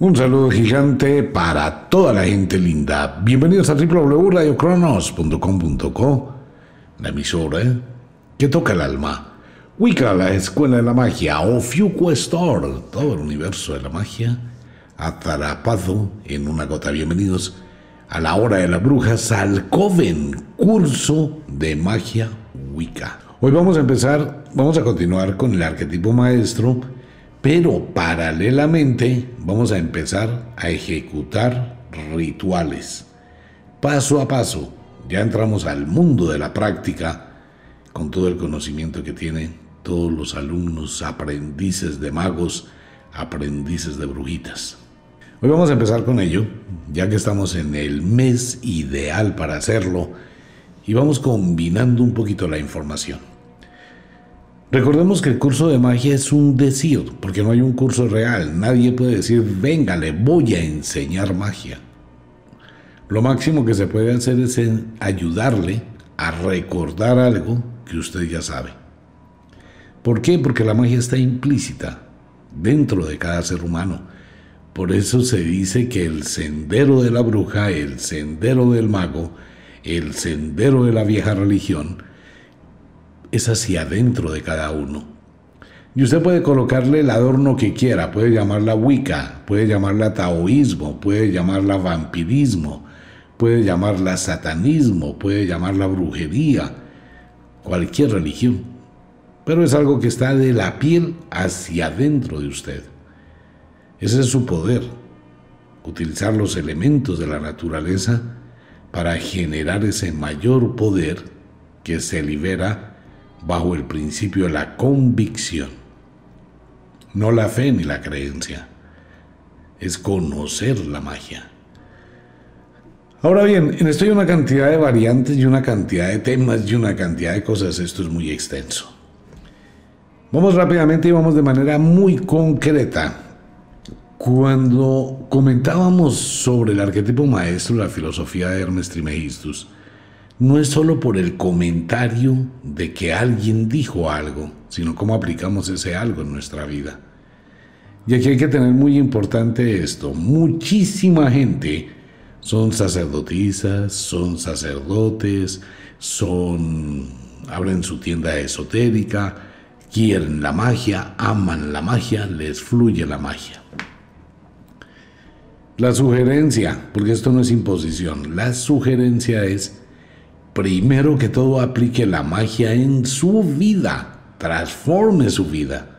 Un saludo gigante para toda la gente linda. Bienvenidos a www.radiocronos.com.co, la emisora que toca el alma. Wicca, la escuela de la magia, Ofiuco Store, todo el universo de la magia, atrapado en una gota. Bienvenidos a la hora de las brujas, al Coven, curso de magia Wicca. Hoy vamos a empezar, vamos a continuar con el arquetipo maestro pero paralelamente vamos a empezar a ejecutar rituales. Paso a paso, ya entramos al mundo de la práctica con todo el conocimiento que tienen todos los alumnos, aprendices de magos, aprendices de brujitas. Hoy vamos a empezar con ello, ya que estamos en el mes ideal para hacerlo, y vamos combinando un poquito la información. Recordemos que el curso de magia es un decir, porque no hay un curso real. Nadie puede decir, venga, le voy a enseñar magia. Lo máximo que se puede hacer es ayudarle a recordar algo que usted ya sabe. ¿Por qué? Porque la magia está implícita dentro de cada ser humano. Por eso se dice que el sendero de la bruja, el sendero del mago, el sendero de la vieja religión, es hacia adentro de cada uno. Y usted puede colocarle el adorno que quiera, puede llamarla Wicca, puede llamarla taoísmo, puede llamarla vampirismo, puede llamarla satanismo, puede llamarla brujería, cualquier religión. Pero es algo que está de la piel hacia adentro de usted. Ese es su poder, utilizar los elementos de la naturaleza para generar ese mayor poder que se libera bajo el principio de la convicción. No la fe ni la creencia. Es conocer la magia. Ahora bien, en esto hay una cantidad de variantes y una cantidad de temas y una cantidad de cosas. Esto es muy extenso. Vamos rápidamente y vamos de manera muy concreta. Cuando comentábamos sobre el arquetipo maestro, la filosofía de Hermes Trismegistus, no es solo por el comentario de que alguien dijo algo, sino cómo aplicamos ese algo en nuestra vida. Y aquí hay que tener muy importante esto. Muchísima gente son sacerdotisas, son sacerdotes, son abren su tienda esotérica, quieren la magia, aman la magia, les fluye la magia. La sugerencia, porque esto no es imposición, la sugerencia es primero que todo aplique la magia en su vida, transforme su vida.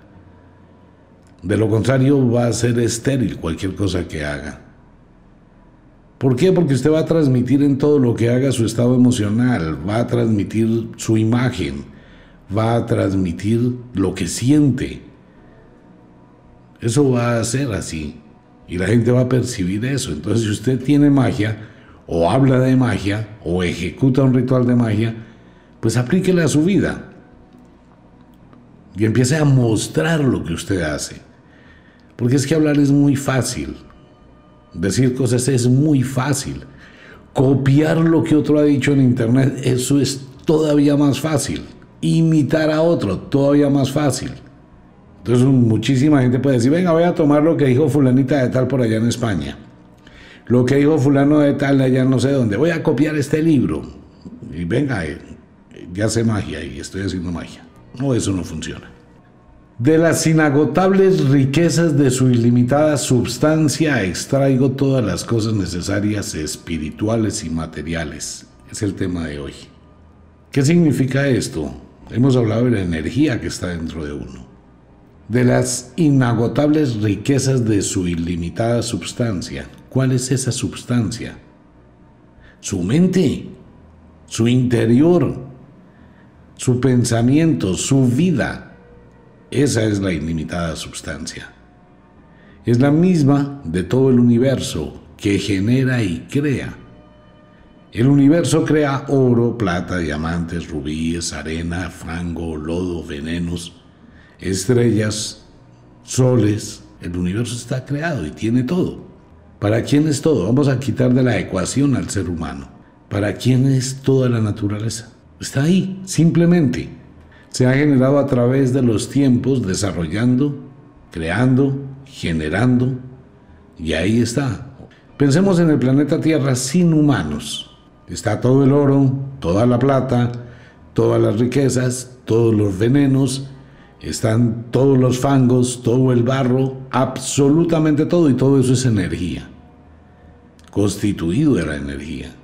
De lo contrario va a ser estéril cualquier cosa que haga. ¿Por qué? Porque usted va a transmitir en todo lo que haga su estado emocional, va a transmitir su imagen, va a transmitir lo que siente. Eso va a ser así y la gente va a percibir eso. Entonces si usted tiene magia, o habla de magia o ejecuta un ritual de magia, pues aplíquela a su vida. Y empiece a mostrar lo que usted hace. Porque es que hablar es muy fácil, decir cosas es muy fácil, copiar lo que otro ha dicho en internet, eso es todavía más fácil, imitar a otro, todavía más fácil. Entonces muchísima gente puede decir, venga, voy a tomar lo que dijo fulanita de tal por allá en España lo que dijo fulano de tal allá no sé dónde, voy a copiar este libro y venga, eh, ya sé magia y estoy haciendo magia. No, eso no funciona. De las inagotables riquezas de su ilimitada substancia extraigo todas las cosas necesarias espirituales y materiales. Es el tema de hoy. ¿Qué significa esto? Hemos hablado de la energía que está dentro de uno. De las inagotables riquezas de su ilimitada substancia. ¿Cuál es esa substancia? Su mente, su interior, su pensamiento, su vida. Esa es la ilimitada substancia. Es la misma de todo el universo que genera y crea. El universo crea oro, plata, diamantes, rubíes, arena, fango, lodo, venenos, estrellas, soles. El universo está creado y tiene todo. ¿Para quién es todo? Vamos a quitar de la ecuación al ser humano. ¿Para quién es toda la naturaleza? Está ahí, simplemente. Se ha generado a través de los tiempos, desarrollando, creando, generando, Y ahí está. Pensemos en el planeta Tierra sin humanos. Está todo el oro, toda la plata, todas las riquezas, todos los venenos, están todos los fangos, todo el barro, absolutamente todo, y todo eso es energía, constituido de la energía.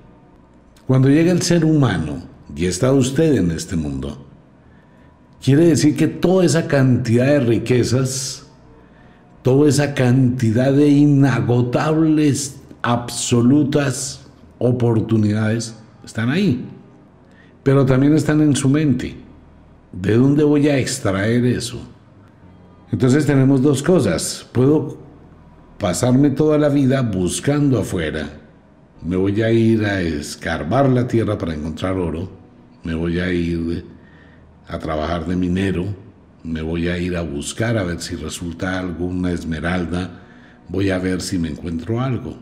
Cuando llega el ser humano y está usted en este mundo, quiere decir que toda esa cantidad de riquezas, toda esa cantidad de inagotables, absolutas oportunidades están ahí, pero también están en su mente. ¿De dónde voy a extraer eso? Entonces tenemos dos cosas. Puedo pasarme toda la vida buscando afuera. Me voy a ir a escarbar la tierra para encontrar oro. Me voy a ir a trabajar de minero. Me voy a ir a buscar a ver si resulta alguna esmeralda. Voy a ver si me encuentro algo.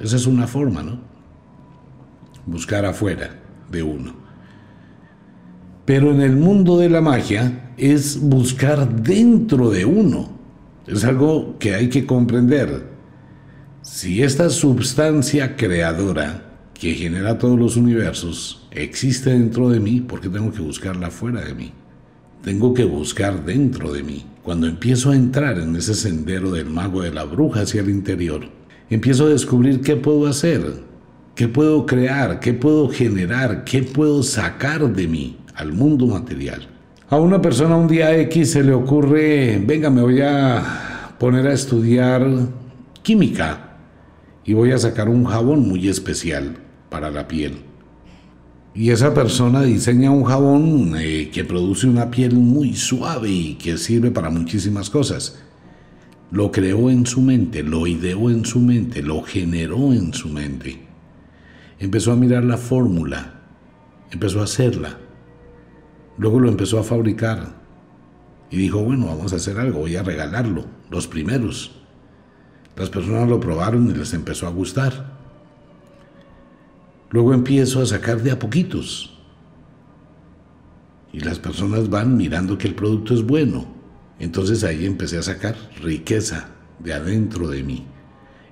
Esa es una forma, ¿no? Buscar afuera de uno. Pero en el mundo de la magia es buscar dentro de uno. Es algo que hay que comprender. Si esta substancia creadora que genera todos los universos existe dentro de mí, ¿por qué tengo que buscarla fuera de mí? Tengo que buscar dentro de mí. Cuando empiezo a entrar en ese sendero del mago de la bruja hacia el interior, empiezo a descubrir qué puedo hacer, qué puedo crear, qué puedo generar, qué puedo sacar de mí al mundo material. A una persona un día X se le ocurre, venga, me voy a poner a estudiar química y voy a sacar un jabón muy especial para la piel. Y esa persona diseña un jabón eh, que produce una piel muy suave y que sirve para muchísimas cosas. Lo creó en su mente, lo ideó en su mente, lo generó en su mente. Empezó a mirar la fórmula, empezó a hacerla Luego lo empezó a fabricar y dijo, bueno, vamos a hacer algo, voy a regalarlo, los primeros. Las personas lo probaron y les empezó a gustar. Luego empiezo a sacar de a poquitos. Y las personas van mirando que el producto es bueno. Entonces ahí empecé a sacar riqueza de adentro de mí,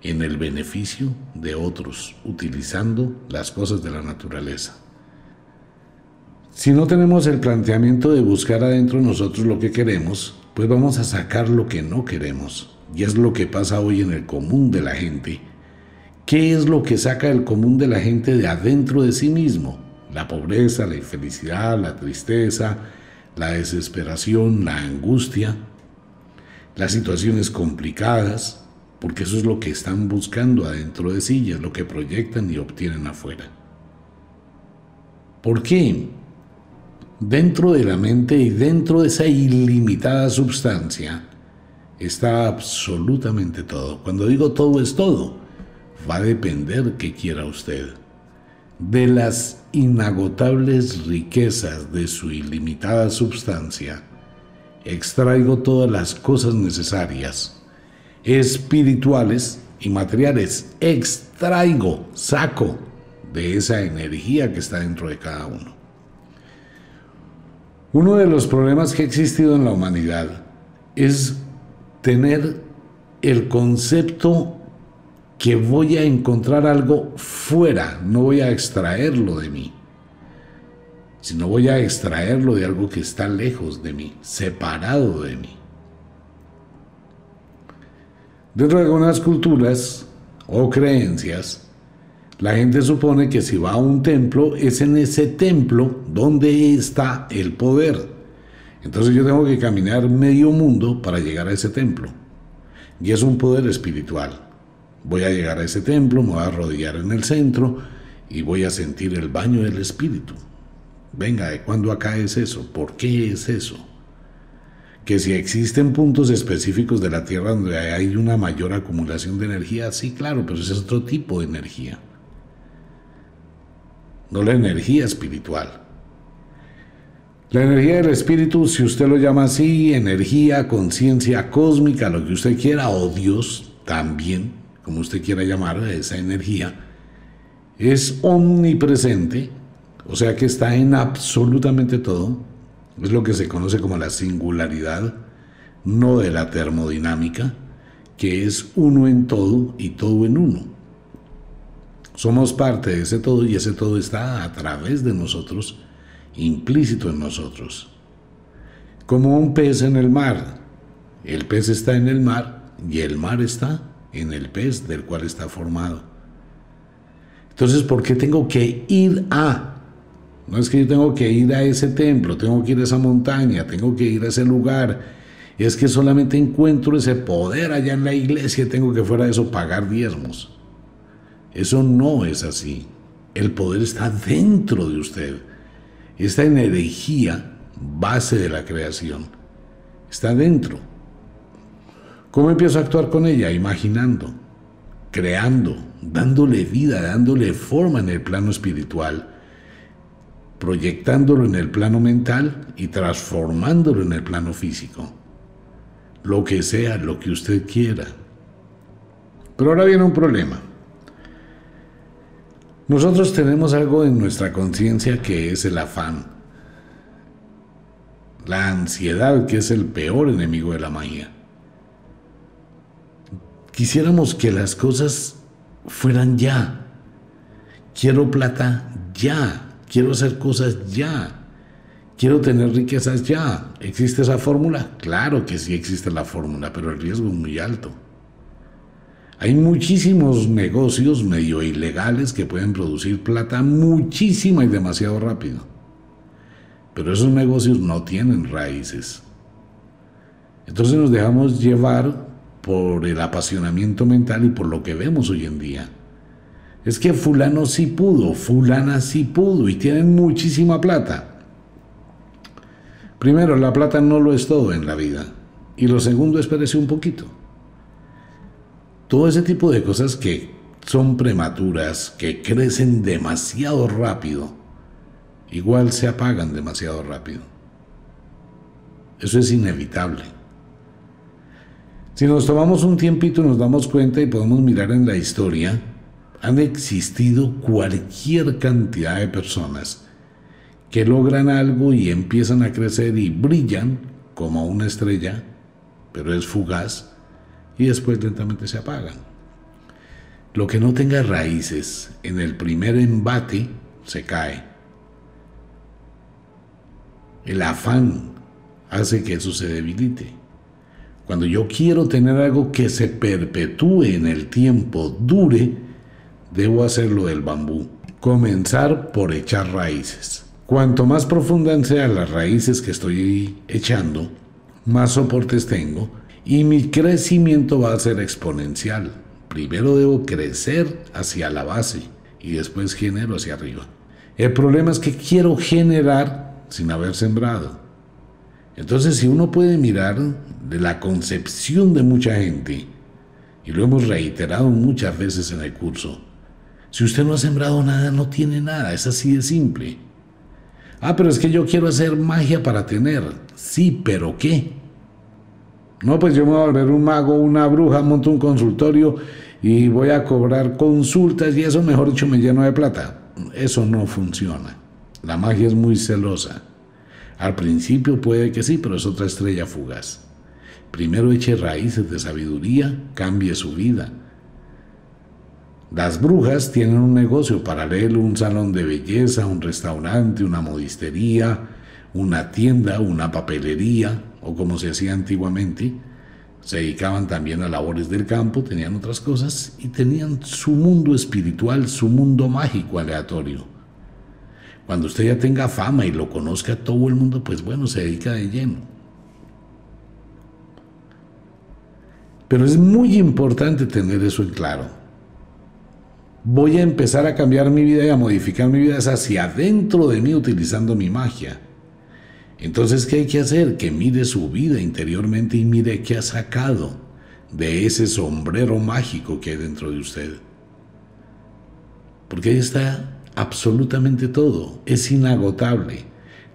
en el beneficio de otros, utilizando las cosas de la naturaleza. Si no tenemos el planteamiento de buscar adentro nosotros lo que queremos, pues vamos a sacar lo que no queremos. Y es lo que pasa hoy en el común de la gente. ¿Qué es lo que saca el común de la gente de adentro de sí mismo? La pobreza, la infelicidad, la tristeza, la desesperación, la angustia, las situaciones complicadas, porque eso es lo que están buscando adentro de sí y es lo que proyectan y obtienen afuera. ¿Por qué? Dentro de la mente y dentro de esa ilimitada substancia está absolutamente todo. Cuando digo todo es todo, va a depender qué quiera usted. De las inagotables riquezas de su ilimitada substancia, extraigo todas las cosas necesarias, espirituales y materiales. Extraigo, saco de esa energía que está dentro de cada uno. Uno de los problemas que ha existido en la humanidad es tener el concepto que voy a encontrar algo fuera, no voy a extraerlo de mí, sino voy a extraerlo de algo que está lejos de mí, separado de mí. Dentro de algunas culturas o creencias, la gente supone que si va a un templo, es en ese templo donde está el poder. Entonces yo tengo que caminar medio mundo para llegar a ese templo. Y es un poder espiritual. Voy a llegar a ese templo, me voy a arrodillar en el centro y voy a sentir el baño del espíritu. Venga, ¿de cuándo acá es eso? ¿Por qué es eso? Que si existen puntos específicos de la Tierra donde hay una mayor acumulación de energía, sí, claro, pero ese es otro tipo de energía no la energía espiritual. La energía del espíritu, si usted lo llama así, energía, conciencia cósmica, lo que usted quiera, o Dios también, como usted quiera llamar esa energía, es omnipresente, o sea que está en absolutamente todo, es lo que se conoce como la singularidad, no de la termodinámica, que es uno en todo y todo en uno. Somos parte de ese todo y ese todo está a través de nosotros, implícito en nosotros. Como un pez en el mar. El pez está en el mar y el mar está en el pez del cual está formado. Entonces, ¿por qué tengo que ir a? No es que yo tengo que ir a ese templo, tengo que ir a esa montaña, tengo que ir a ese lugar, es que solamente encuentro ese poder allá en la iglesia y tengo que fuera de eso pagar diezmos. Eso no es así. El poder está dentro de usted. Esta energía, base de la creación, está dentro. ¿Cómo empiezo a actuar con ella? Imaginando, creando, dándole vida, dándole forma en el plano espiritual, proyectándolo en el plano mental y transformándolo en el plano físico lo que sea, lo que usted quiera. Pero ahora viene un problema. Nosotros tenemos algo en nuestra conciencia que es el afán, la ansiedad que es el peor enemigo de la magia. Quisiéramos que las cosas fueran ya. Quiero plata ya. Quiero hacer cosas ya. Quiero tener riquezas ya. ¿Existe esa fórmula? Claro que sí existe la fórmula, pero el riesgo es muy alto. Hay muchísimos negocios medio ilegales que pueden producir plata muchísima y demasiado rápido. Pero esos negocios no tienen raíces. Entonces nos dejamos llevar por el apasionamiento mental y por lo que vemos hoy en día. Es que fulano sí pudo, fulana sí pudo y tienen muchísima plata. Primero, la plata no lo es todo en la vida. Y lo segundo, espérese un poquito. Todo ese tipo de cosas que son prematuras, que crecen demasiado rápido, igual se apagan demasiado rápido. Eso es inevitable. Si nos tomamos un tiempito nos damos cuenta y podemos mirar en la historia, han existido cualquier cantidad de personas que logran algo y empiezan a crecer y brillan como una estrella, pero es fugaz y después lentamente se apagan. Lo que no tenga raíces en el primer embate se cae. El afán hace que eso se debilite. Cuando yo quiero tener algo que se perpetúe en el tiempo, dure, debo hacerlo del bambú. Comenzar por echar raíces. Cuanto más profundas sean las raíces que estoy echando, más soportes tengo y mi crecimiento va a ser exponencial. Primero debo crecer hacia la base y después genero hacia arriba. El problema es que quiero generar sin haber sembrado. Entonces, si uno puede mirar de la concepción de mucha gente, y lo hemos reiterado muchas veces en el curso, si usted no ha sembrado nada, no tiene nada, es así de simple. Ah, pero es que yo quiero hacer magia para tener. Sí, pero ¿qué? No, pues yo me voy a volver un mago, una bruja, monto un consultorio y voy a cobrar consultas y eso, mejor dicho, me lleno de plata. Eso no funciona. La magia es muy celosa. Al principio puede que sí, pero es otra estrella fugaz. Primero eche raíces de sabiduría, cambie su vida. Las brujas tienen un negocio paralelo, un salón de belleza, un restaurante, una modistería, una tienda, una papelería, o como se hacía antiguamente. Se dedicaban también a labores del campo, tenían otras cosas y tenían su mundo espiritual, su mundo mágico aleatorio. Cuando usted ya tenga fama y lo conozca todo el mundo, pues bueno, se dedica de lleno. Pero es muy importante tener eso en claro voy a empezar a cambiar mi vida y a modificar mi vida hacia adentro de mí utilizando mi magia. Entonces, ¿qué hay que hacer? Que mire su vida interiormente y mire qué ha sacado de ese sombrero mágico que hay dentro de usted. Porque ahí está absolutamente todo, es inagotable,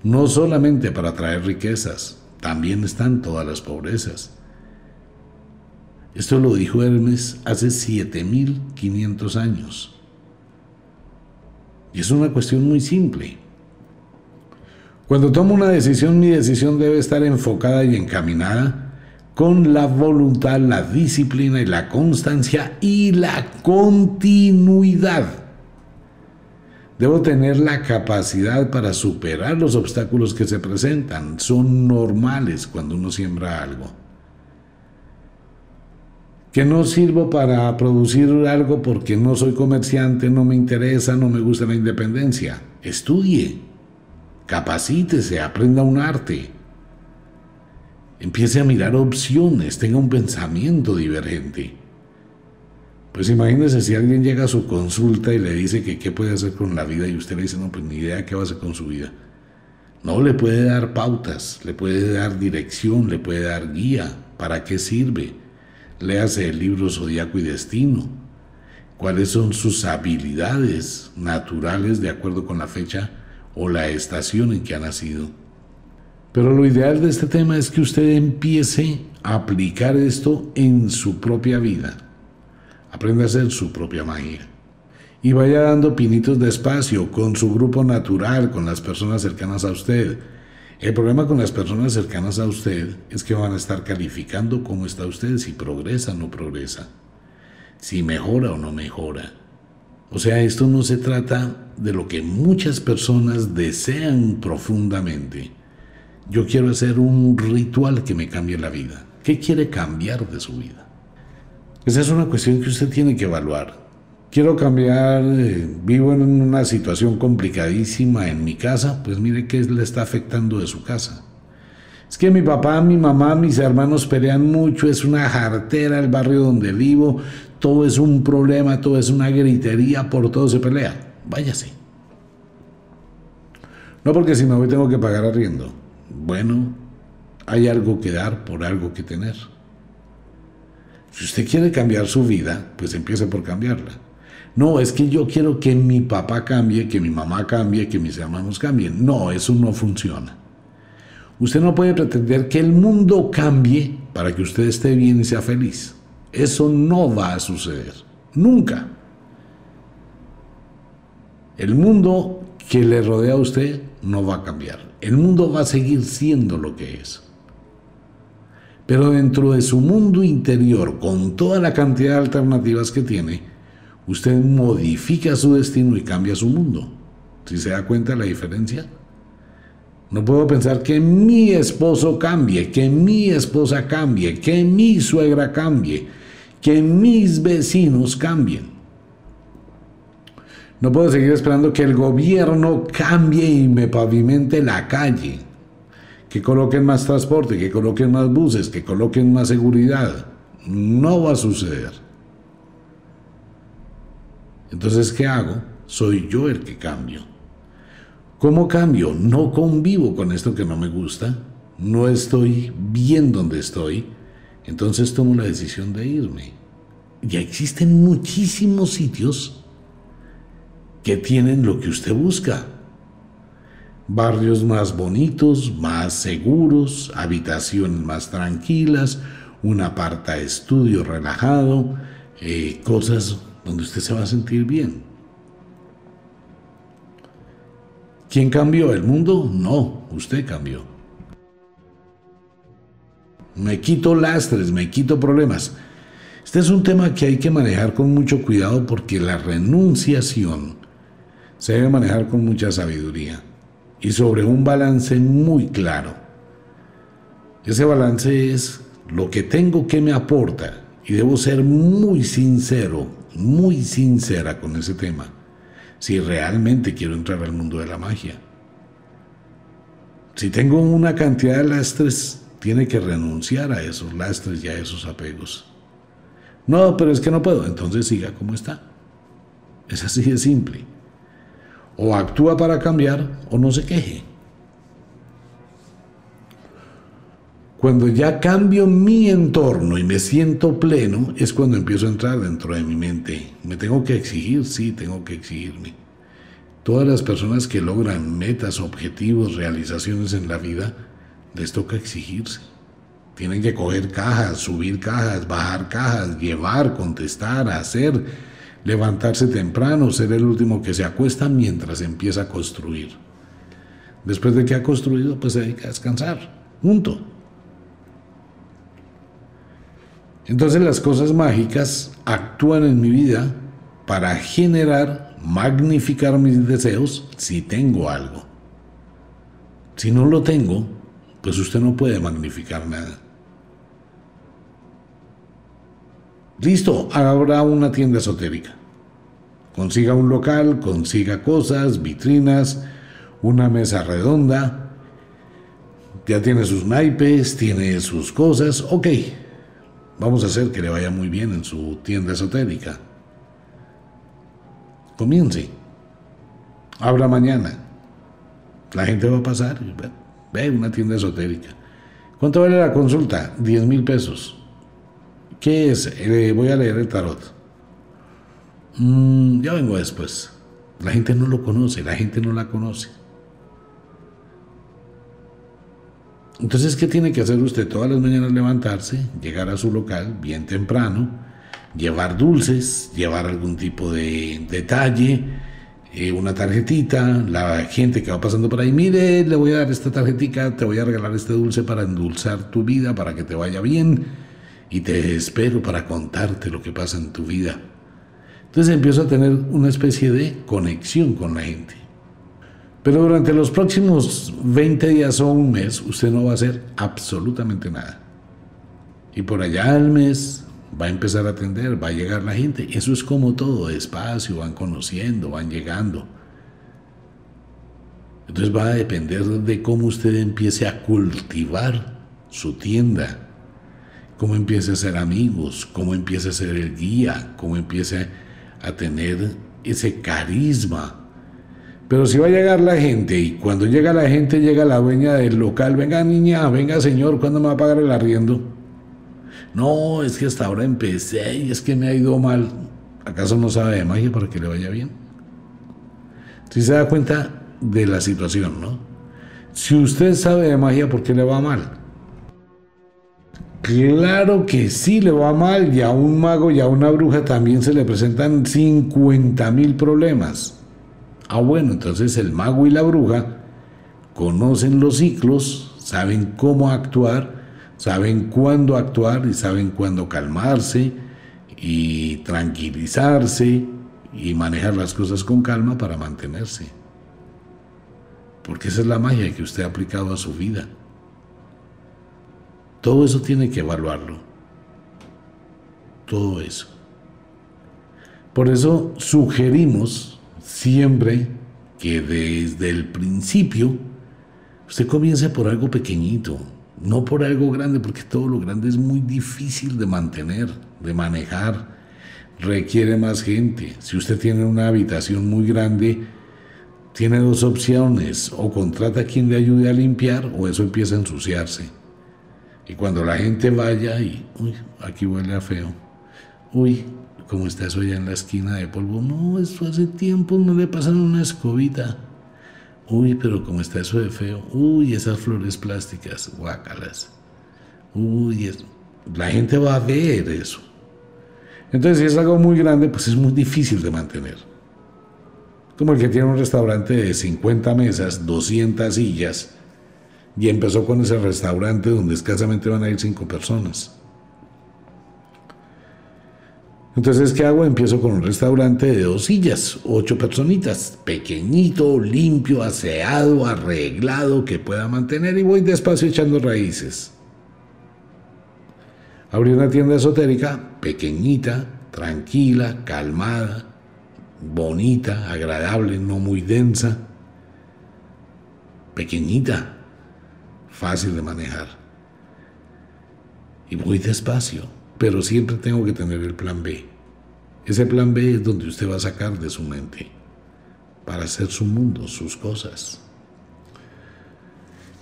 no solamente para traer riquezas, también están todas las pobrezas. Esto lo dijo Hermes hace 7500 años. Y es una cuestión muy simple. Cuando tomo una decisión, mi decisión debe estar enfocada y encaminada con la voluntad, la disciplina y la constancia y la continuidad. Debo tener la capacidad para superar los obstáculos que se presentan. Son normales cuando uno siembra algo. Que no sirvo para producir algo porque no soy comerciante, no me interesa, no me gusta la independencia. Estudie, capacítese, aprenda un arte Empiece a mirar opciones, tenga un pensamiento divergente. Pues imagínese si alguien llega a su consulta y le dice que qué puede hacer con la vida y usted le dice, no, pues ni idea qué va a hacer con su vida. No, le puede dar pautas, le puede dar dirección, le puede dar guía. ¿Para qué sirve? Léase el libro Zodíaco y Destino. ¿Cuáles son sus habilidades naturales de acuerdo con la fecha o la estación en que ha nacido? Pero lo ideal de este tema es que usted empiece a aplicar esto en su propia vida. Aprenda a hacer su propia magia. Y vaya dando pinitos de espacio con su grupo natural, con las personas cercanas a usted. El problema con las personas cercanas a usted es que van a estar calificando cómo está usted, si progresa o no progresa, si mejora o no mejora. O sea, esto no se trata de lo que muchas personas desean profundamente yo quiero hacer un ritual que me cambie la vida. ¿Qué quiere cambiar de su vida? Esa es una cuestión que usted tiene que evaluar. Quiero cambiar, eh, vivo en una situación complicadísima en mi casa, pues mire qué le está afectando de su casa. Es que mi papá, mi mamá, mis hermanos pelean mucho, es una jartera el barrio donde vivo, todo es un problema, todo es una gritería, por todo se pelea. Váyase. No porque si no voy tengo que pagar arriendo. Bueno, hay algo que dar por algo que tener. Si usted quiere cambiar su vida, pues empiece por cambiarla. No, es que yo quiero que mi papá cambie, que mi mamá cambie, que mis hermanos cambien. No, eso no funciona. Usted no puede pretender que el mundo cambie para que usted esté bien y sea feliz. Eso no va a suceder. Nunca. El mundo que le rodea a usted no va a cambiar. El mundo va a seguir siendo lo que es. Pero dentro de su mundo interior, con toda la cantidad de alternativas que tiene, usted modifica su destino y cambia su mundo. ¿Si se da cuenta de la diferencia? No puedo pensar que mi esposo cambie, que mi esposa cambie, que mi suegra cambie, que mis vecinos cambien. No puedo seguir esperando que el gobierno cambie y me pavimente la calle, que coloquen más transporte, que coloquen más buses, que coloquen más seguridad. No va a suceder. Entonces, ¿qué hago? Soy yo el que cambio. ¿Cómo cambio? No convivo con esto que no me gusta, no estoy bien donde estoy, entonces tomo la decisión de irme. Ya existen muchísimos sitios que tienen lo que usted busca. Barrios más bonitos, más seguros, habitaciones más tranquilas, un aparta estudio relajado, eh, cosas donde usted se va a sentir bien. ¿Quién cambió? ¿El mundo? No, usted cambió. Me quito lastres, me quito problemas. Este es un tema que hay que manejar con mucho cuidado porque la renunciación se debe manejar con mucha sabiduría y sobre un balance muy claro. Ese balance es lo que tengo que me aporta y debo ser muy sincero, muy sincera con ese tema, si realmente quiero entrar al mundo de la magia. Si tengo una cantidad de lastres, tiene que renunciar a esos lastres y a esos apegos. No, pero es que no puedo, entonces siga como está. Es así de simple. O actúa para cambiar o no se queje. Cuando ya cambio mi entorno y me siento pleno, es cuando empiezo a entrar dentro de mi mente. Me tengo que exigir, sí, tengo que exigirme. Todas las personas que logran metas, objetivos, realizaciones en la vida, les toca exigirse. Tienen que coger cajas, subir cajas, bajar cajas, llevar, contestar, hacer, levantarse temprano, ser el último que se acuesta mientras empieza a construir. Después de que ha construido, pues se dedica a descansar. Punto. Entonces las cosas mágicas actúan en mi vida para generar, magnificar mis deseos si tengo algo. Si no lo tengo, pues usted no puede magnificar nada. Listo, habrá una tienda esotérica. Consiga un local, consiga cosas, vitrinas, una mesa redonda. Ya tiene sus naipes, tiene sus cosas. Ok, vamos a hacer que le vaya muy bien en su tienda esotérica. Comience. Abra mañana. La gente va a pasar. Ve una tienda esotérica. ¿Cuánto vale la consulta? 10 mil pesos. ¿Qué es? Eh, voy a leer el tarot. Mm, ya vengo después. La gente no lo conoce, la gente no la conoce. Entonces, ¿qué tiene que hacer usted todas las mañanas? Levantarse, llegar a su local bien temprano, llevar dulces, llevar algún tipo de detalle, eh, una tarjetita, la gente que va pasando por ahí, mire, le voy a dar esta tarjetita, te voy a regalar este dulce para endulzar tu vida, para que te vaya bien, y te espero para contarte lo que pasa en tu vida. Entonces empiezo a tener una especie de conexión con la gente. Pero durante los próximos 20 días o un mes, usted no va a hacer absolutamente nada. Y por allá al mes va a empezar a atender, va a llegar la gente. Eso es como todo, despacio, van conociendo, van llegando. Entonces va a depender de cómo usted empiece a cultivar su tienda, cómo empiece a ser amigos, cómo empiece a ser el guía, cómo empiece a tener ese carisma. Pero si va a llegar la gente y cuando llega la gente llega la dueña del local, venga niña, venga señor, ¿cuándo me va a pagar el arriendo? No, es que hasta ahora empecé y es que me ha ido mal. ¿Acaso no sabe de magia para que le vaya bien? Si se da cuenta de la situación, ¿no? Si usted sabe de magia, ¿por qué le va mal? Claro que sí le va mal y a un mago y a una bruja también se le presentan 50 mil problemas. Ah, bueno, entonces el mago y la bruja conocen los ciclos, saben cómo actuar saben cuándo actuar y saben cuándo calmarse y tranquilizarse y manejar las cosas con calma para mantenerse. Porque esa es la magia que usted ha aplicado a su vida. Todo eso tiene que evaluarlo. Todo eso. Por eso sugerimos siempre que desde el principio usted comience por algo pequeñito, no por algo grande, porque todo lo grande es muy difícil de mantener, de manejar, requiere más gente. Si usted tiene una habitación muy grande, tiene dos opciones, o contrata a quien le ayude a limpiar, o eso empieza a ensuciarse. Y cuando la gente vaya y, uy, aquí huele a feo, uy, ¿cómo está eso allá en la esquina de polvo? No, eso hace tiempo no le pasan una escobita. Uy, pero como está eso de feo. Uy, esas flores plásticas, guácalas. Uy, la gente va a ver eso. Entonces, si es algo muy grande, pues es muy difícil de mantener. Como el que tiene un restaurante de 50 mesas, 200 sillas, y empezó con ese restaurante donde escasamente van a ir 5 personas. Entonces, ¿qué hago? Empiezo con un restaurante de dos sillas, ocho personitas, pequeñito, limpio, aseado, arreglado, que pueda mantener y voy despacio echando raíces. Abrí una tienda esotérica, pequeñita, tranquila, calmada, bonita, agradable, no muy densa, pequeñita, fácil de manejar. Y voy despacio pero siempre tengo que tener el plan B. Ese plan B es donde usted va a sacar de su mente para hacer su mundo, sus cosas.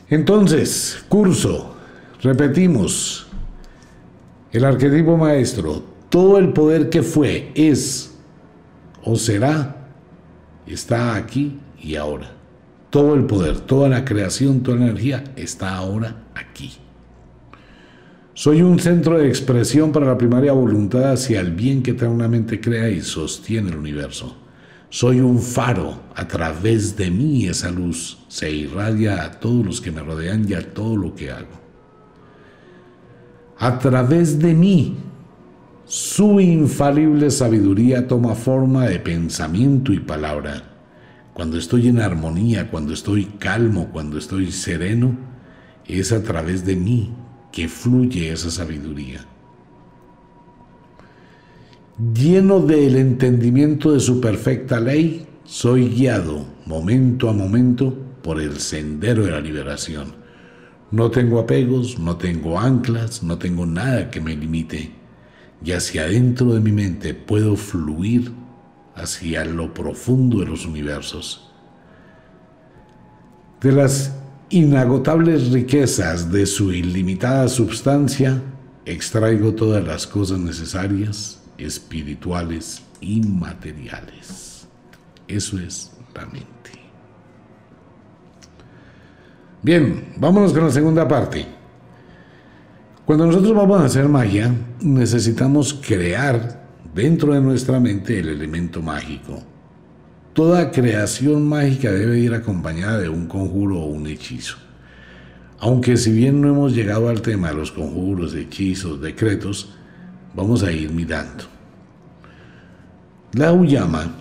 Entonces, curso, repetimos, el arquetipo maestro, todo el poder que fue, es o será, está aquí y ahora. Todo el poder, toda la creación, toda la energía está ahora aquí. Soy un centro de expresión para la primaria voluntad hacia el bien que eternamente crea y sostiene el universo. Soy un faro, a través de mí esa luz se irradia a todos los que me rodean y a todo lo que hago. A través de mí Su infalible sabiduría toma forma de pensamiento y palabra. Cuando estoy en armonía, cuando estoy calmo, cuando estoy sereno, es a través de mí que fluye esa sabiduría. Lleno del entendimiento de su perfecta ley, soy guiado momento a momento por el sendero de la liberación. No tengo apegos, no tengo anclas, no tengo nada que me limite. Y hacia adentro de mi mente puedo fluir hacia lo profundo de los universos. De las inagotables riquezas de su ilimitada substancia, extraigo todas las cosas necesarias, espirituales y materiales. Eso es la mente. Bien, vámonos con la segunda parte. Cuando nosotros vamos a hacer magia, necesitamos crear dentro de nuestra mente el elemento mágico. Toda creación mágica debe ir acompañada de un conjuro o un hechizo. Aunque si bien no hemos llegado al tema de los conjuros, hechizos, decretos, vamos a ir mirando. La Uyama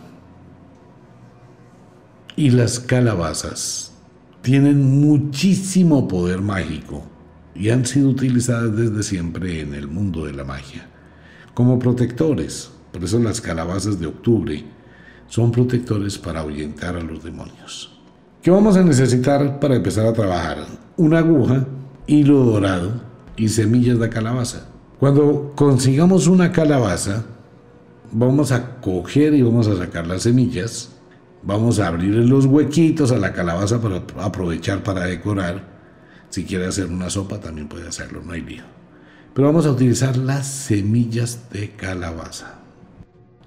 y las calabazas tienen muchísimo poder mágico y han sido utilizadas desde siempre en el mundo de la magia como protectores. Por eso las calabazas de octubre son protectores para ahuyentar a los demonios. ¿Qué vamos a necesitar para empezar a trabajar? Una aguja, hilo dorado y semillas de calabaza. Cuando consigamos una calabaza, vamos a coger y vamos a sacar las semillas Vamos a abrir los huequitos a la calabaza para aprovechar para decorar. Si quiere hacer una sopa también puede hacerlo, no hay lío. Pero vamos a utilizar las semillas de calabaza.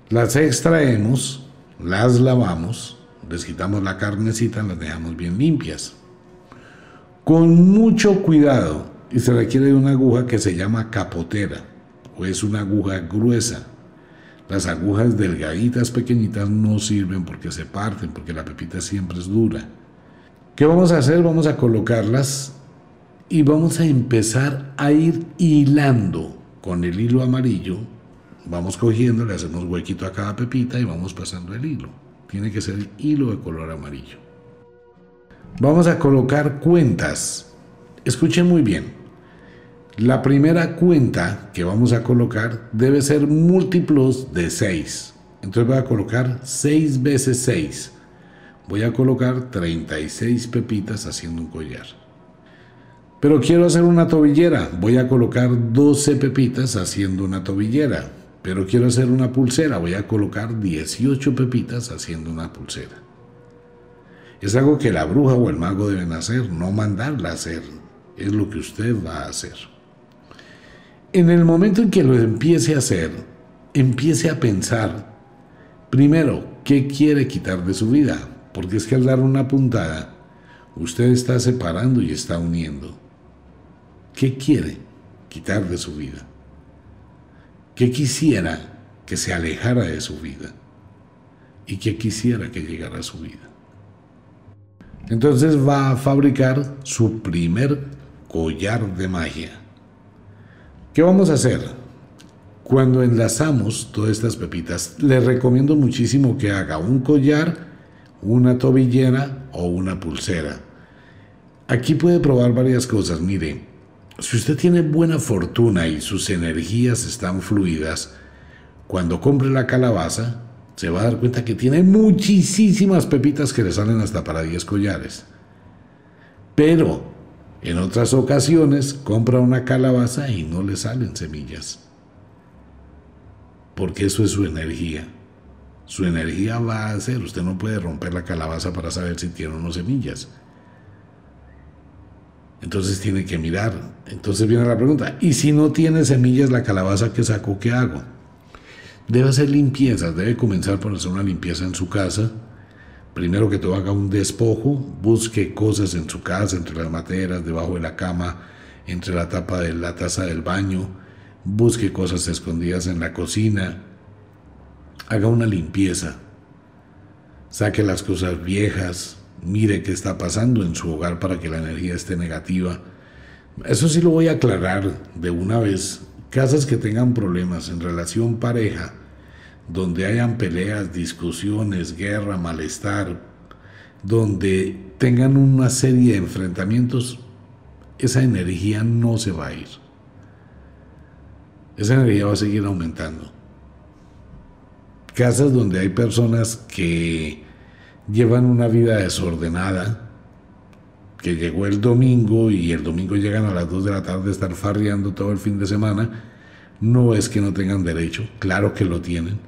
Las extraemos, las lavamos, les quitamos la carnecita, las dejamos bien limpias. Con mucho cuidado y se requiere de una aguja que se llama capotera o es una aguja gruesa las agujas delgaditas, pequeñitas, no sirven porque se parten, porque la pepita siempre es dura. ¿Qué vamos a hacer? Vamos a colocarlas y vamos a empezar a ir hilando con el hilo amarillo. Vamos cogiendo, le hacemos huequito a cada pepita y vamos pasando el hilo. Tiene que ser el hilo de color amarillo. Vamos a colocar cuentas. Escuchen muy bien. La primera cuenta que vamos a colocar debe ser múltiplos de 6. Entonces voy a colocar 6 veces 6. Voy a colocar 36 pepitas haciendo un collar. Pero quiero hacer una tobillera. Voy a colocar 12 pepitas haciendo una tobillera. Pero quiero hacer una pulsera. Voy a colocar 18 pepitas haciendo una pulsera. Es algo que la bruja o el mago deben hacer, no mandarla a hacer. Es lo que usted va a hacer. En el momento en que lo empiece a hacer, empiece a pensar, primero, ¿qué quiere quitar de su vida? Porque es que al dar una puntada, usted está separando y está uniendo. ¿Qué quiere quitar de su vida? ¿Qué quisiera que se alejara de su vida? ¿Y qué quisiera que llegara a su vida? Entonces va a fabricar su primer collar de magia. ¿Qué vamos a hacer? Cuando enlazamos todas estas pepitas, le recomiendo muchísimo que haga un collar, una tobillera o una pulsera. Aquí puede probar varias cosas. Mire, si usted tiene buena fortuna y sus energías están fluidas, cuando compre la calabaza, se va a dar cuenta que tiene muchísimas pepitas que le salen hasta para 10 collares. Pero en otras ocasiones compra una calabaza y no le salen semillas. Porque eso es su energía. Su energía va a ser, usted no puede romper la calabaza para saber si tiene o no semillas. Entonces tiene que mirar. Entonces viene la pregunta, ¿y si no tiene semillas la calabaza que sacó, qué hago? Debe hacer limpiezas, debe comenzar por hacer una limpieza en su casa, primero que todo haga un despojo, busque cosas en su casa, entre las materas, debajo de la cama, entre la tapa de la taza del baño, busque cosas escondidas en la cocina, haga una limpieza, saque las cosas viejas, mire qué está pasando en su hogar para que la energía esté negativa. Eso sí lo voy a aclarar de una vez, casas que tengan problemas en relación pareja, donde hayan peleas, discusiones, guerra, malestar, donde tengan una serie de enfrentamientos, esa energía no se va a ir. Esa energía va a seguir aumentando. Casas donde hay personas que llevan una vida desordenada, que llegó el domingo y el domingo llegan a las 2 de la tarde a estar farreando todo el fin de semana, no es que no tengan derecho, claro que lo tienen,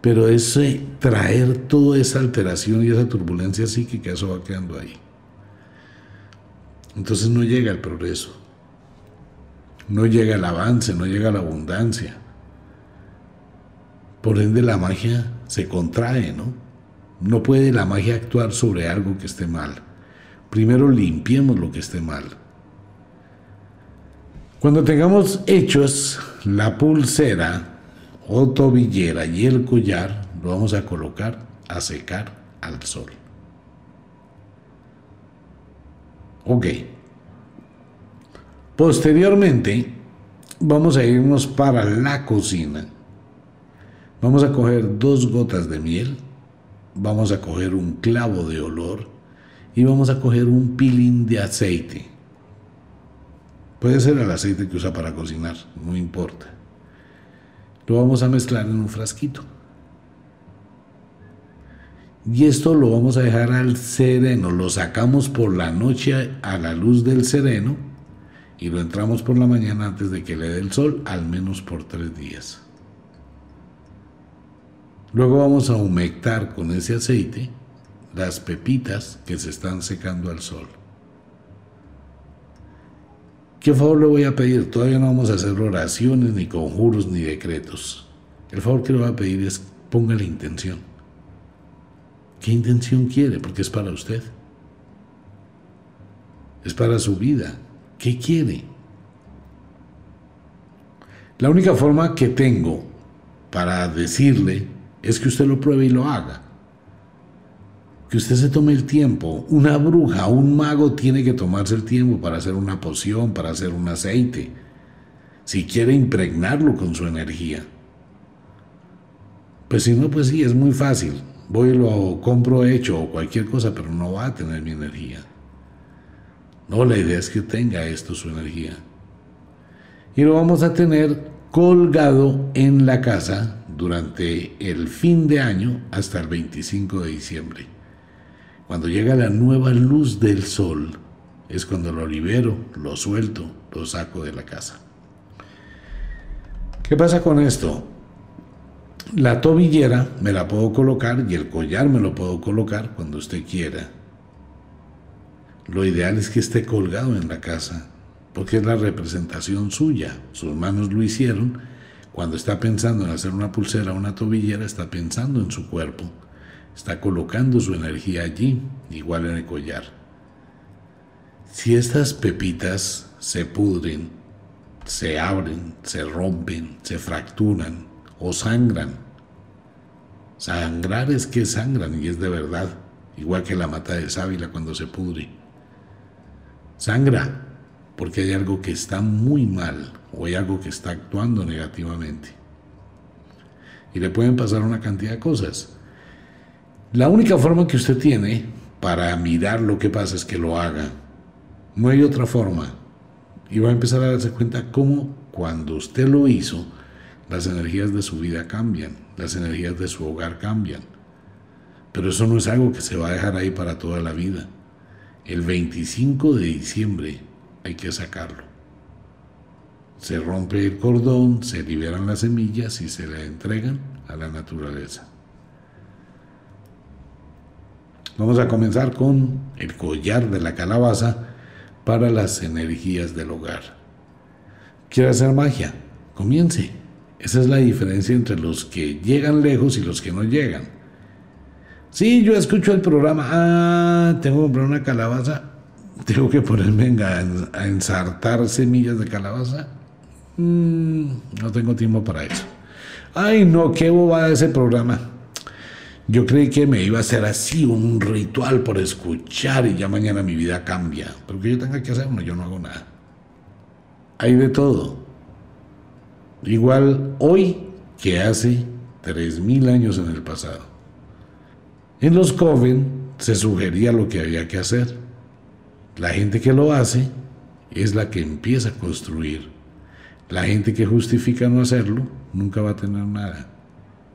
pero ese traer toda esa alteración y esa turbulencia sí que eso va quedando ahí. Entonces no llega el progreso, no llega el avance, no llega la abundancia. Por ende la magia se contrae, ¿no? No puede la magia actuar sobre algo que esté mal. Primero limpiemos lo que esté mal. Cuando tengamos hechos la pulsera o tobillera y el collar, lo vamos a colocar a secar al sol. Ok. Posteriormente, vamos a irnos para la cocina. Vamos a coger dos gotas de miel, vamos a coger un clavo de olor y vamos a coger un pilín de aceite. Puede ser el aceite que usa para cocinar, no importa. Lo vamos a mezclar en un frasquito. Y esto lo vamos a dejar al sereno, lo sacamos por la noche a la luz del sereno y lo entramos por la mañana antes de que le dé el sol, al menos por tres días. Luego vamos a humectar con ese aceite las pepitas que se están secando al sol. ¿Qué favor le voy a pedir? Todavía no vamos a hacer oraciones, ni conjuros, ni decretos. El favor que le voy a pedir es ponga la intención. ¿Qué intención quiere? Porque es para usted. Es para su vida. ¿Qué quiere? La única forma que tengo para decirle es que usted lo pruebe y lo haga que usted se tome el tiempo. Una bruja, un mago tiene que tomarse el tiempo para hacer una poción, para hacer un aceite, si quiere impregnarlo con su energía. Pues si no, pues sí, es muy fácil. Voy y lo compro hecho o cualquier cosa, pero no va a tener mi energía. No, la idea es que tenga esto su energía. Y lo vamos a tener colgado en la casa durante el fin de año hasta el 25 de diciembre. Cuando llega la nueva luz del sol, es cuando lo libero, lo suelto, lo saco de la casa. ¿Qué pasa con esto? La tobillera me la puedo colocar y el collar me lo puedo colocar cuando usted quiera. Lo ideal es que esté colgado en la casa, porque es la representación suya. Sus manos lo hicieron. Cuando está pensando en hacer una pulsera o una tobillera, está pensando en su cuerpo está colocando su energía allí, igual en el collar. Si estas pepitas se pudren, se abren, se rompen, se fracturan o sangran, sangrar es que sangran y es de verdad, igual que la mata de sábila cuando se pudre. Sangra porque hay algo que está muy mal o hay algo que está actuando negativamente. Y le pueden pasar una cantidad de cosas. La única forma que usted tiene para mirar lo que pasa es que lo haga. No hay otra forma. Y va a empezar a darse cuenta cómo cuando usted lo hizo, las energías de su vida cambian, las energías de su hogar cambian. Pero eso no es algo que se va a dejar ahí para toda la vida. El 25 de diciembre hay que sacarlo. Se rompe el cordón, se liberan las semillas y se le entregan a la naturaleza. Vamos a comenzar con el collar de la calabaza para las energías del hogar. ¿Quiere hacer magia? Comience. Esa es la diferencia entre los que llegan lejos y los que no llegan. Sí, yo escucho el programa. Ah, tengo que comprar una calabaza. Tengo que ponerme a, ensartar semillas de calabaza. Mm, no tengo tiempo para eso. Ay, no, qué boba ese programa. Yo creí que me iba a hacer así un ritual por escuchar y ya mañana mi vida cambia. Pero que yo tenga que hacer, no, yo no hago nada. Hay de todo. igual hoy que hace 3.000 años en el pasado. En los Coven se sugería lo que había que hacer. La gente que lo hace es la que empieza a construir. La gente que justifica no hacerlo nunca va a tener nada.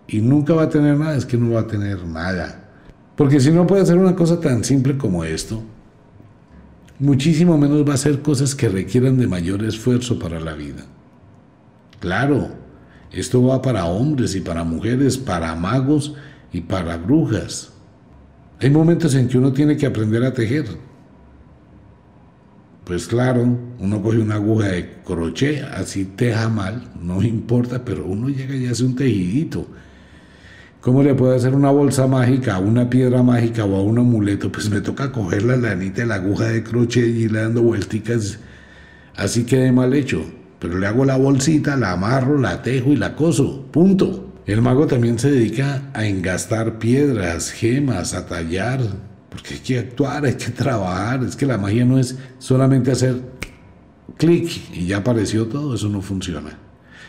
Y nunca va a tener nada, es que no va a tener nada. Porque si no puede hacer una cosa tan simple como esto, muchísimo menos va a hacer cosas que requieran de mayor esfuerzo para la vida. Claro, esto va para hombres y para mujeres, para magos y para brujas. Hay momentos en que uno tiene que aprender a tejer. Pues claro, uno coge una aguja de crochet, así teja mal, no importa, pero uno llega y hace un tejidito. ¿Cómo le puede hacer una bolsa mágica una piedra mágica o a un amuleto? Pues me toca coger la lanita de la aguja de crochet y irle dando vuelticas, así quede mal hecho. Pero le hago la bolsita, la amarro, la tejo y la coso. Punto. El mago también se dedica a engastar piedras, gemas, a tallar, porque hay que actuar, hay que trabajar. Es que la magia no es solamente hacer clic y ya apareció todo, eso no funciona.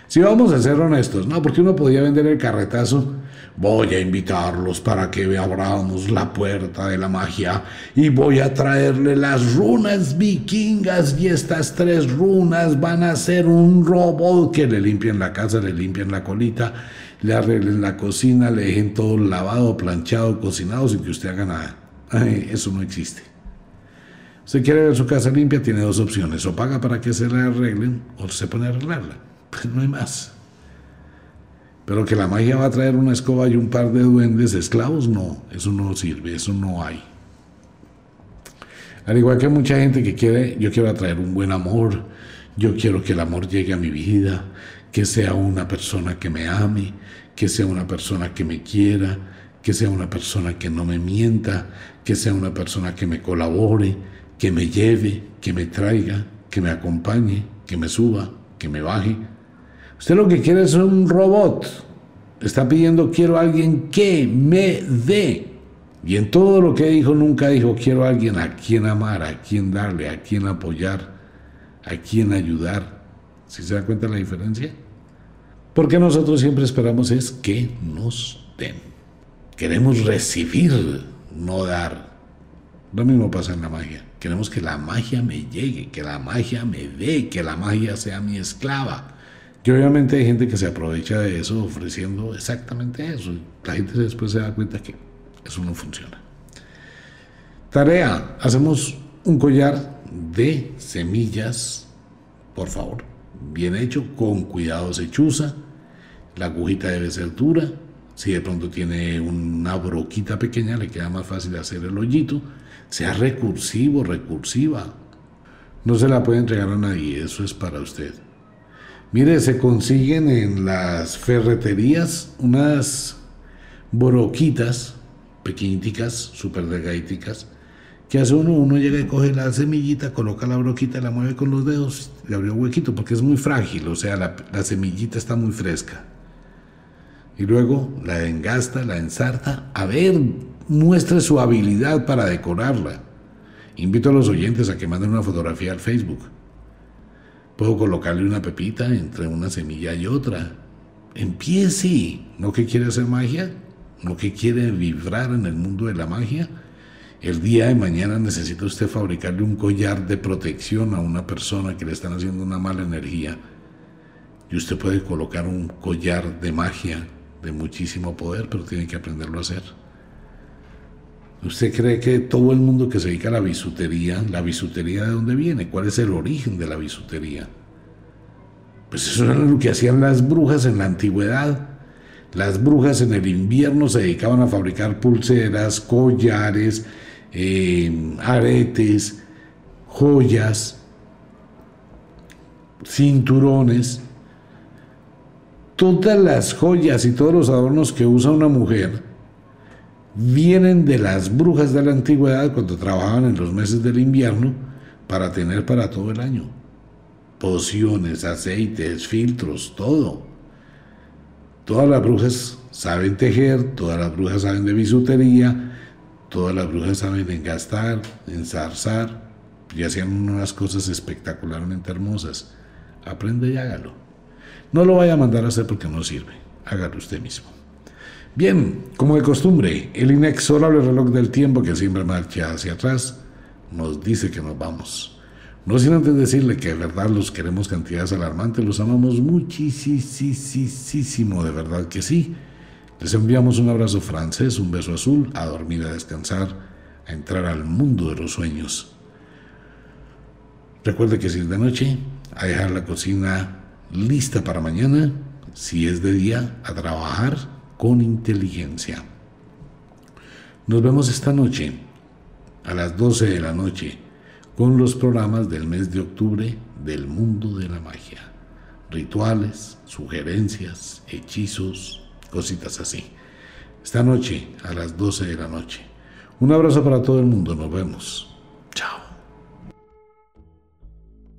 Si vamos a ser honestos, no, porque uno podía vender el carretazo Voy a invitarlos para que abramos la puerta de la magia y voy a traerle las runas vikingas y estas tres runas van a ser un robot que le limpien la casa, le limpien la colita, le arreglen la cocina, le dejen todo lavado, planchado, cocinado sin que usted haga nada. Eso no existe. Si quiere ver su casa limpia, tiene dos opciones. O paga para que se la arreglen o se pone a arreglarla. Pues no hay más. Pero que la magia va a traer una escoba y un par de duendes esclavos, no, eso no sirve, eso no hay. Al igual que mucha gente que quiere, yo quiero atraer un buen amor, yo quiero que el amor llegue a mi vida, que sea una persona que me ame, que sea una persona que me quiera, que sea una persona que no me mienta, que sea una persona que me colabore, que me lleve, que me traiga, que me acompañe, que me suba, que me baje, Usted lo que quiere es un robot. Está pidiendo quiero a alguien que me dé. Y en todo lo que dijo nunca dijo quiero a alguien a quien amar, a quien darle, a quien apoyar, a quien ayudar. ¿Sí se da cuenta la diferencia? Porque nosotros siempre esperamos es que nos den. Queremos recibir, no dar. Lo mismo pasa en la magia. Queremos que la magia me llegue, que la magia me dé, que la magia sea mi esclava. Y obviamente hay gente que se aprovecha de eso ofreciendo exactamente eso. La gente después se da cuenta que eso no funciona. Tarea, hacemos un collar de semillas, por favor, bien hecho, con cuidado se chuza, la agujita debe ser dura, si de pronto tiene una broquita pequeña le queda más fácil hacer el hoyito, sea recursivo, recursiva, no se la puede entregar a nadie, eso es para usted. Mire, se consiguen en las ferreterías unas broquitas pequeñitas, súper delgaditas, que hace uno, uno llega y coge la semillita, coloca la broquita, la mueve con los dedos, le abre un huequito, porque es muy frágil, o sea, la semillita está muy fresca. Y luego la engasta, la ensarta, a ver, muestre su habilidad para decorarla. Invito a los oyentes a que manden una fotografía al Facebook. Puedo colocarle una pepita entre una semilla y otra. Empiece. ¿No que quiere hacer magia? ¿No que quiere vibrar en el mundo de la magia? El día de mañana necesita usted fabricarle un collar de protección a una persona que le están haciendo una mala energía. Y usted puede colocar un collar de magia de muchísimo poder, pero tiene que aprenderlo a hacer. ¿Usted cree que todo el mundo que se dedica a la bisutería, la bisutería de dónde viene? ¿Cuál es el origen de la bisutería? Pues eso era lo que hacían las brujas en la antigüedad. Las brujas en el invierno se dedicaban a fabricar pulseras, collares, eh, aretes, joyas, cinturones. Todas las joyas y todos los adornos que usa una mujer vienen de las brujas de la antigüedad cuando trabajaban en los meses del invierno para tener para todo el año. Pociones, aceites, filtros, todo. Todas las brujas saben tejer, todas las brujas saben de bisutería, todas las brujas saben engastar, enzarzar y hacían unas cosas espectacularmente hermosas. Aprende y hágalo. No lo vaya a mandar a hacer porque no sirve. Hágalo usted mismo. Bien, como de costumbre, el inexorable reloj del tiempo que siempre marcha hacia atrás nos dice que nos vamos. No sin antes decirle que de verdad los queremos cantidades alarmantes, los amamos muchísimo, de verdad que sí. Les enviamos un abrazo francés, un beso azul, a dormir, a descansar, a entrar al mundo de los sueños. Recuerde que si es de noche, a dejar la cocina lista para mañana, si es de día, a trabajar con inteligencia. Nos vemos esta noche a las 12 de la noche con los programas del mes de octubre del mundo de la magia. Rituales, sugerencias, hechizos, cositas así. Esta noche a las 12 de la noche. Un abrazo para todo el mundo. Nos vemos. Chao.